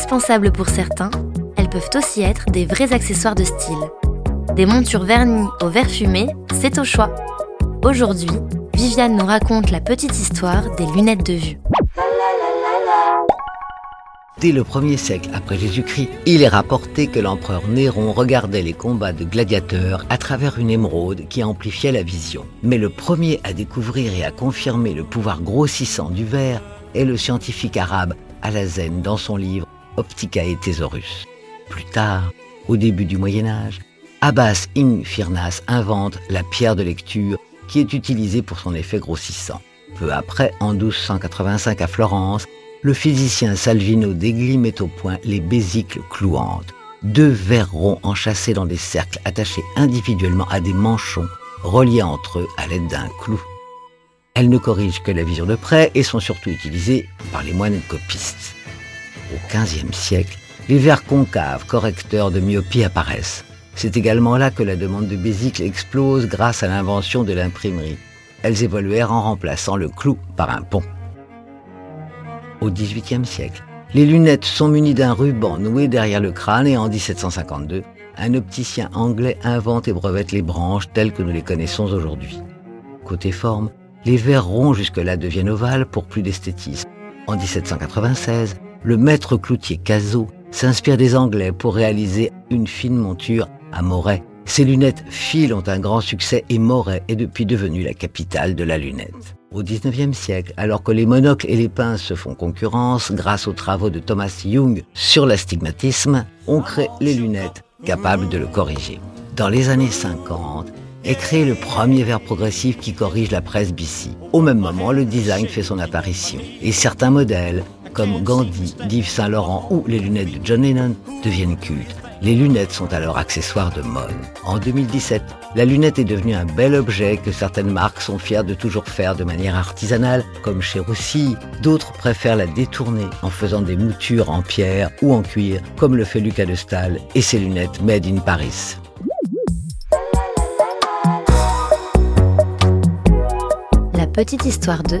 indispensables pour certains, elles peuvent aussi être des vrais accessoires de style. Des montures vernies au verre fumé, c'est au choix. Aujourd'hui, Viviane nous raconte la petite histoire des lunettes de vue. Dès le 1er siècle après Jésus-Christ, il est rapporté que l'empereur Néron regardait les combats de gladiateurs à travers une émeraude qui amplifiait la vision. Mais le premier à découvrir et à confirmer le pouvoir grossissant du verre est le scientifique arabe Alazen dans son livre Optica et Thesaurus. Plus tard, au début du Moyen Âge, Abbas ibn Firnas invente la pierre de lecture qui est utilisée pour son effet grossissant. Peu après, en 1285 à Florence, le physicien Salvino Degli met au point les bésicles clouantes, deux verres ronds enchâssés dans des cercles attachés individuellement à des manchons reliés entre eux à l'aide d'un clou. Elles ne corrigent que la vision de près et sont surtout utilisées par les moines copistes. Au XVe siècle, les verres concaves correcteurs de myopie apparaissent. C'est également là que la demande de bésicles explose grâce à l'invention de l'imprimerie. Elles évoluèrent en remplaçant le clou par un pont au XVIIIe siècle. Les lunettes sont munies d'un ruban noué derrière le crâne et en 1752, un opticien anglais invente et brevette les branches telles que nous les connaissons aujourd'hui. Côté forme, les verres ronds jusque-là deviennent ovales pour plus d'esthétisme. En 1796, le maître cloutier Cazot s'inspire des Anglais pour réaliser une fine monture à Moret. Ces lunettes fil ont un grand succès et Moret est depuis devenu la capitale de la lunette. Au XIXe siècle, alors que les monocles et les pinces se font concurrence grâce aux travaux de Thomas Young sur l'astigmatisme, on crée les lunettes capables de le corriger. Dans les années 50, est créé le premier verre progressif qui corrige la presbytie. Au même moment, le design fait son apparition. Et certains modèles, comme Gandhi, d'Yves Saint Laurent ou les lunettes de John Lennon, deviennent cultes. Les lunettes sont alors accessoires de mode. En 2017, la lunette est devenue un bel objet que certaines marques sont fières de toujours faire de manière artisanale, comme chez Roussy. D'autres préfèrent la détourner en faisant des moutures en pierre ou en cuir, comme le fait Lucas de Stahl et ses lunettes Made in Paris. La Petite Histoire 2